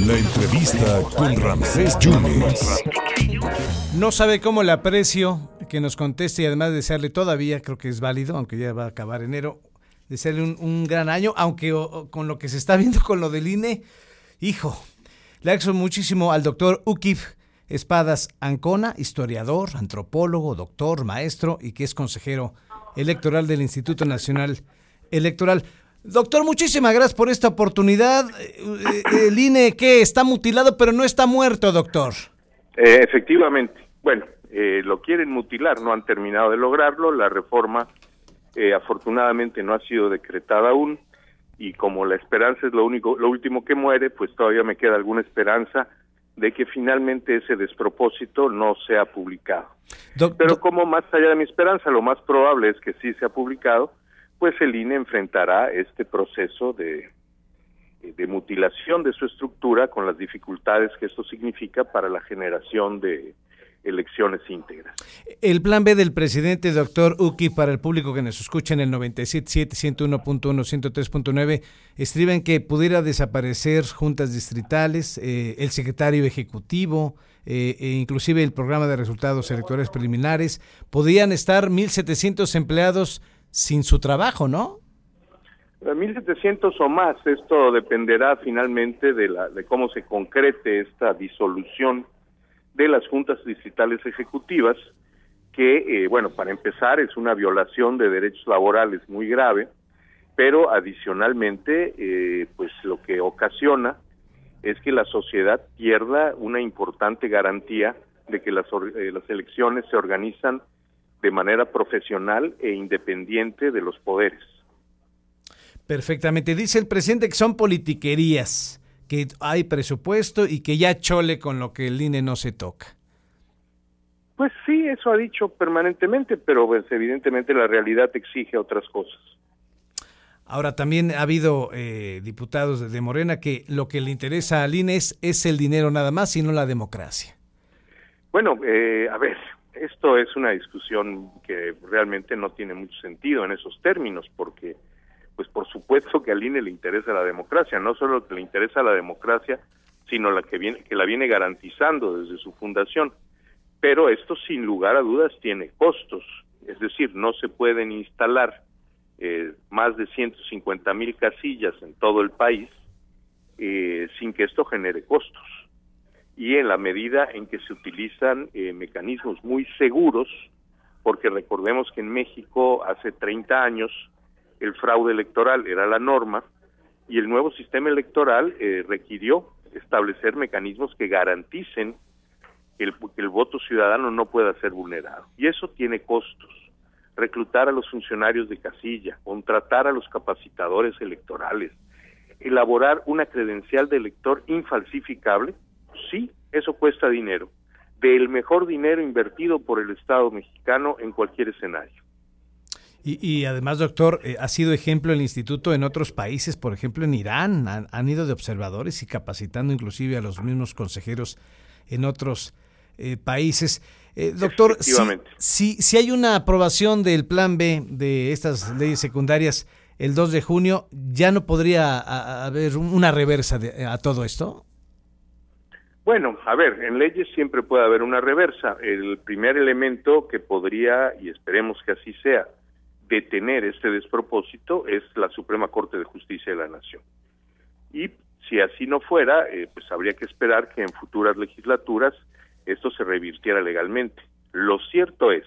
La entrevista con Ramsés Yunes. No sabe cómo le aprecio que nos conteste y además desearle todavía, creo que es válido, aunque ya va a acabar enero, desearle un, un gran año, aunque con lo que se está viendo con lo del INE, hijo, le agradezco muchísimo al doctor Ukif Espadas Ancona, historiador, antropólogo, doctor, maestro y que es consejero electoral del Instituto Nacional Electoral. Doctor, muchísimas gracias por esta oportunidad. Eh, eh, El INE, ¿qué? Está mutilado, pero no está muerto, doctor. Eh, efectivamente. Bueno, eh, lo quieren mutilar, no han terminado de lograrlo. La reforma, eh, afortunadamente, no ha sido decretada aún. Y como la esperanza es lo único, lo último que muere, pues todavía me queda alguna esperanza de que finalmente ese despropósito no sea publicado. Pero como más allá de mi esperanza, lo más probable es que sí sea publicado, pues el INE enfrentará este proceso de, de mutilación de su estructura con las dificultades que esto significa para la generación de elecciones íntegras. El plan B del presidente, doctor Uki, para el público que nos escucha en el 97.7, 101.1, 103.9, escriben que pudiera desaparecer juntas distritales, eh, el secretario ejecutivo, eh, e inclusive el programa de resultados electorales preliminares. Podrían estar 1.700 empleados sin su trabajo, ¿no? 1.700 o más, esto dependerá finalmente de, la, de cómo se concrete esta disolución de las juntas distritales ejecutivas, que, eh, bueno, para empezar es una violación de derechos laborales muy grave, pero adicionalmente, eh, pues lo que ocasiona es que la sociedad pierda una importante garantía de que las, eh, las elecciones se organizan de manera profesional e independiente de los poderes. Perfectamente. Dice el presidente que son politiquerías, que hay presupuesto y que ya chole con lo que el INE no se toca. Pues sí, eso ha dicho permanentemente, pero pues, evidentemente la realidad exige otras cosas. Ahora también ha habido eh, diputados de, Morena que lo que le interesa al INE es, es el dinero nada más y no la democracia. Bueno, eh, a ver, esto es una discusión que realmente no tiene mucho sentido en esos términos, porque, pues por supuesto que al INE le interesa la democracia, no solo que le interesa la democracia, sino la que viene, que la viene garantizando desde su fundación. Pero esto, sin lugar a dudas, tiene costos, es decir, no se pueden instalar eh, más de 150 mil casillas en todo el país eh, sin que esto genere costos y en la medida en que se utilizan eh, mecanismos muy seguros, porque recordemos que en México hace 30 años el fraude electoral era la norma y el nuevo sistema electoral eh, requirió establecer mecanismos que garanticen que el, que el voto ciudadano no pueda ser vulnerado. Y eso tiene costos. Reclutar a los funcionarios de casilla, contratar a los capacitadores electorales, elaborar una credencial de elector infalsificable, sí, eso cuesta dinero, del mejor dinero invertido por el Estado mexicano en cualquier escenario. Y, y además, doctor, eh, ha sido ejemplo el instituto en otros países, por ejemplo en Irán, han, han ido de observadores y capacitando inclusive a los mismos consejeros en otros eh, países. Eh, doctor, si, si, si hay una aprobación del plan B de estas leyes secundarias el 2 de junio, ¿ya no podría haber un- una reversa de- a todo esto? Bueno, a ver, en leyes siempre puede haber una reversa. El primer elemento que podría, y esperemos que así sea, detener este despropósito es la Suprema Corte de Justicia de la Nación. Y si así no fuera, eh, pues habría que esperar que en futuras legislaturas esto se revirtiera legalmente. Lo cierto es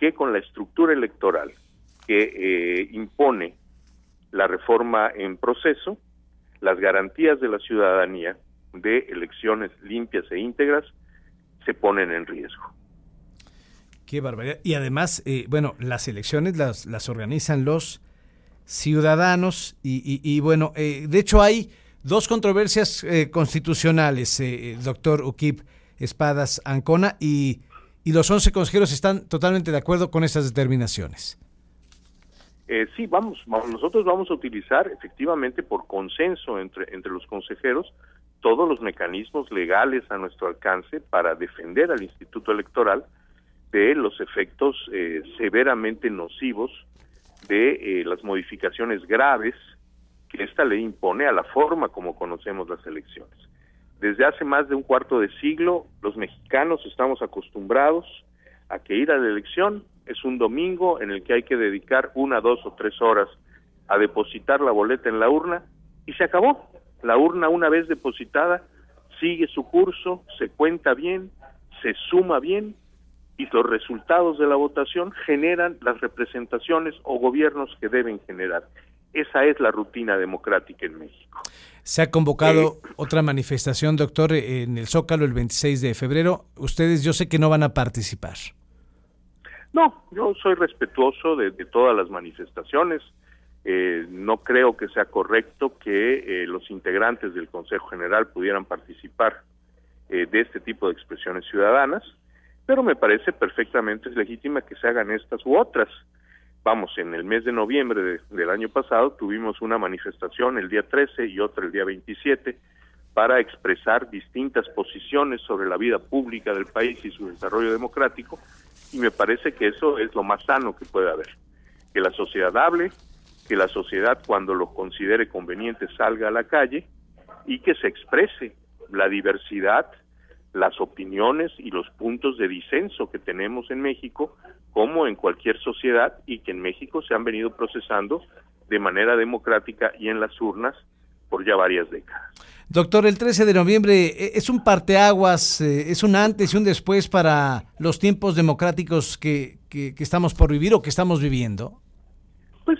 que con la estructura electoral que eh, impone la reforma en proceso, las garantías de la ciudadanía de elecciones limpias e íntegras se ponen en riesgo. Qué barbaridad. Y además, eh, bueno, las elecciones las, las organizan los ciudadanos y, y- y, bueno, eh, de hecho hay dos controversias eh, constitucionales, eh, doctor Ukip Espadas Ancona, y, y los 11 consejeros están totalmente de acuerdo con esas determinaciones. Sí, vamos, vamos, nosotros vamos a utilizar efectivamente por consenso entre, entre los consejeros todos los mecanismos legales a nuestro alcance para defender al Instituto Electoral de los efectos eh, severamente nocivos de eh, las modificaciones graves que esta ley impone a la forma como conocemos las elecciones. Desde hace más de un cuarto de siglo, los mexicanos estamos acostumbrados a que ir a la elección es un domingo en el que hay que dedicar una, dos o tres horas a depositar la boleta en la urna y se acabó. La urna una vez depositada sigue su curso, se cuenta bien, se suma bien y los resultados de la votación generan las representaciones o gobiernos que deben generar. Esa es la rutina democrática en México. Se ha convocado eh, otra manifestación, doctor, en el Zócalo el 26 de febrero. Ustedes yo sé que no van a participar. No, yo soy respetuoso de, todas las manifestaciones. Eh, no creo que sea correcto que eh, los integrantes del Consejo General pudieran participar de este tipo de expresiones ciudadanas pero me parece perfectamente legítima que se hagan estas u otras. Vamos, en el mes de noviembre del año pasado tuvimos una manifestación el día 13 y otra el día 27 para expresar distintas posiciones sobre la vida pública del país y su desarrollo democrático, y me parece que eso es lo más sano que puede haber. Que la sociedad hable, que la sociedad cuando lo considere conveniente salga a la calle y que se exprese la diversidad las opiniones y los puntos de disenso que tenemos en México, como en cualquier sociedad, y que en México se han venido procesando de manera democrática y en las urnas por ya varias décadas. Doctor, el 13 de noviembre eh, es un parteaguas, eh, es un antes y un después para los tiempos democráticos que, que, que estamos por vivir o que estamos viviendo. Pues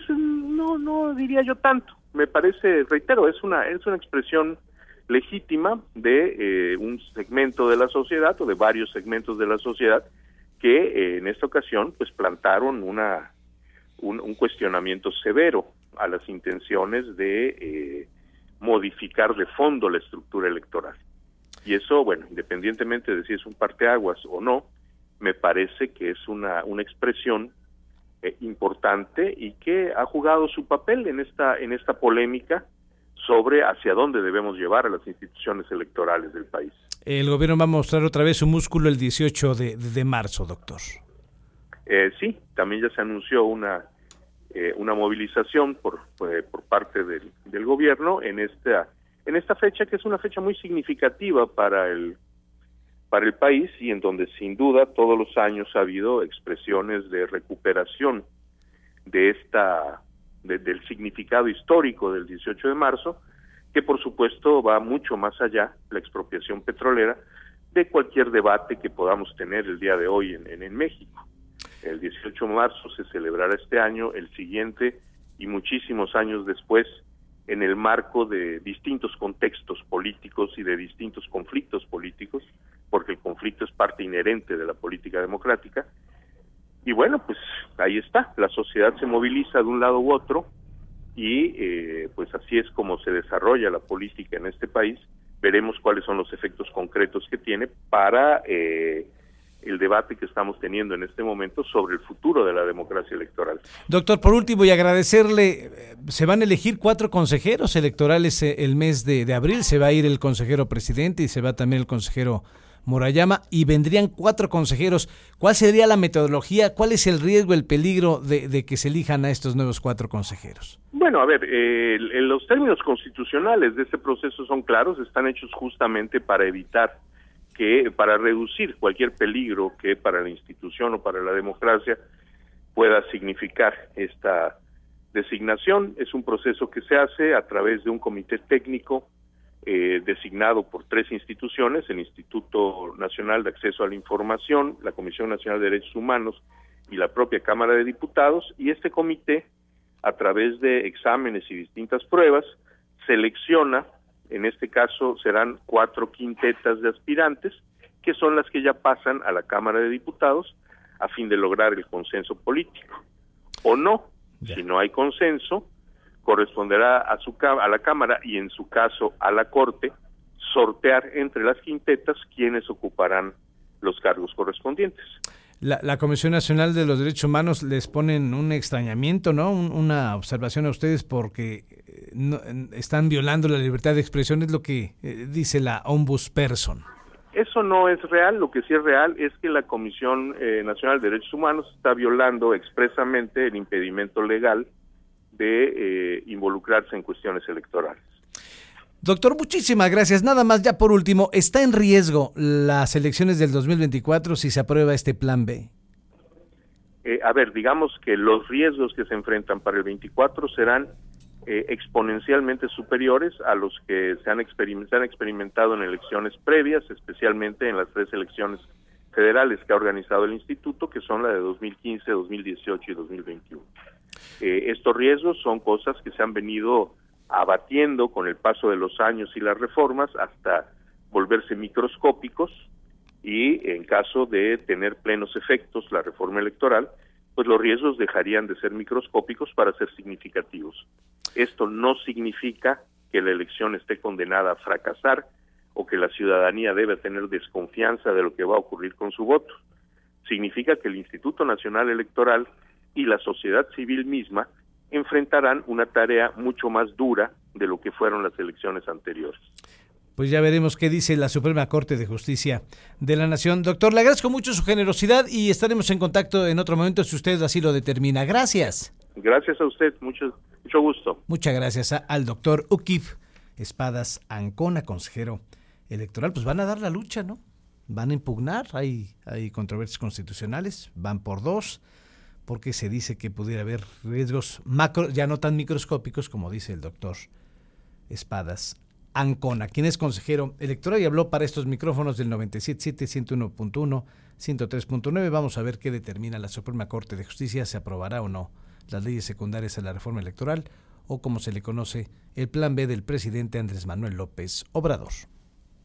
no, no diría yo tanto. Me parece, reitero, es una, es una expresión legítima de eh, un segmento de la sociedad o de varios segmentos de la sociedad que eh, en esta ocasión pues plantaron una un, cuestionamiento severo a las intenciones de eh, modificar de fondo la estructura electoral y eso bueno independientemente de si es un parteaguas o no me parece que es una una expresión importante y que ha jugado su papel en esta en esta polémica sobre hacia dónde debemos llevar a las instituciones electorales del país. El gobierno va a mostrar otra vez su músculo el 18 de, marzo, doctor. Eh, sí, también ya se anunció una eh, una movilización por, eh, por parte del, del, gobierno en esta en esta fecha que es una fecha muy significativa para el para el país y en donde sin duda todos los años ha habido expresiones de recuperación de esta del significado histórico del 18 de marzo, que por supuesto va mucho más allá, la expropiación petrolera, de cualquier debate que podamos tener el día de hoy en, en, México. El 18 de marzo se celebrará este año, el siguiente y muchísimos años después, en el marco de distintos contextos políticos y de distintos conflictos políticos, porque el conflicto es parte inherente de la política democrática, y bueno, pues ahí está, la sociedad se moviliza de un lado u otro y eh, pues así es como se desarrolla la política en este país. Veremos cuáles son los efectos concretos que tiene para eh, el debate que estamos teniendo en este momento sobre el futuro de la democracia electoral. Doctor, por último, y agradecerle, eh, se van a elegir cuatro consejeros electorales el mes de, de abril, se va a ir el consejero presidente y se va también el consejero Morayama y vendrían cuatro consejeros. ¿Cuál sería la metodología? ¿Cuál es el riesgo, el peligro de, que se elijan a estos nuevos cuatro consejeros? Bueno, a ver, eh, los términos constitucionales de este proceso son claros, están hechos justamente para evitar que, para reducir cualquier peligro que para la institución o para la democracia pueda significar esta designación. Es un proceso que se hace a través de un comité técnico eh, designado por tres instituciones, el Instituto Nacional de Acceso a la Información, la Comisión Nacional de Derechos Humanos y la propia Cámara de Diputados, y este comité, a través de exámenes y distintas pruebas, selecciona, en este caso serán cuatro quintetas de aspirantes, que son las que ya pasan a la Cámara de Diputados a fin de lograr el consenso político. O no, si no hay consenso, corresponderá a, su, a la Cámara y en su caso a la Corte sortear entre las quintetas quienes ocuparán los cargos correspondientes. La, Comisión Nacional de los Derechos Humanos les ponen un extrañamiento, ¿no? una observación a ustedes porque eh, están violando la libertad de expresión, es lo que eh, dice la ombudsperson. Eso no es real, lo que sí es real es que la Comisión eh, Nacional de Derechos Humanos está violando expresamente el impedimento legal de involucrarse en cuestiones electorales. Doctor, muchísimas gracias. Nada más, ya por último, ¿está en riesgo las elecciones del 2024 si se aprueba este plan B? Eh, a ver, digamos que los riesgos que se enfrentan para el 24 serán eh, exponencialmente superiores a los que se han, se han experimentado en elecciones previas, especialmente en las tres elecciones federales que ha organizado el instituto, que son la de 2015, 2018 y 2021. Eh, estos riesgos son cosas que se han venido abatiendo con el paso de los años y las reformas hasta volverse microscópicos y en caso de tener plenos efectos la reforma electoral, pues los riesgos dejarían de ser microscópicos para ser significativos. Esto no significa que la elección esté condenada a fracasar o que la ciudadanía debe tener desconfianza de lo que va a ocurrir con su voto. Significa que el Instituto Nacional Electoral y la sociedad civil misma enfrentarán una tarea mucho más dura de lo que fueron las elecciones anteriores. Pues ya veremos qué dice la Suprema Corte de Justicia de la Nación. Doctor, le agradezco mucho su generosidad y estaremos en contacto en otro momento si usted así lo determina. Gracias. Gracias a usted, mucho, mucho gusto. Muchas gracias al doctor Ukif Espadas Ancona, consejero electoral. Pues van a dar la lucha, ¿no? Van a impugnar, hay, hay controversias constitucionales, van por dos porque se dice que pudiera haber riesgos macro, ya no tan microscópicos como dice el doctor Espadas Ancona, quien es consejero electoral y habló para estos micrófonos del 97.7, 101.1, 103.9. Vamos a ver qué determina la Suprema Corte de Justicia, se aprobará o no las leyes secundarias a la reforma electoral o como se le conoce el plan B del presidente Andrés Manuel López Obrador.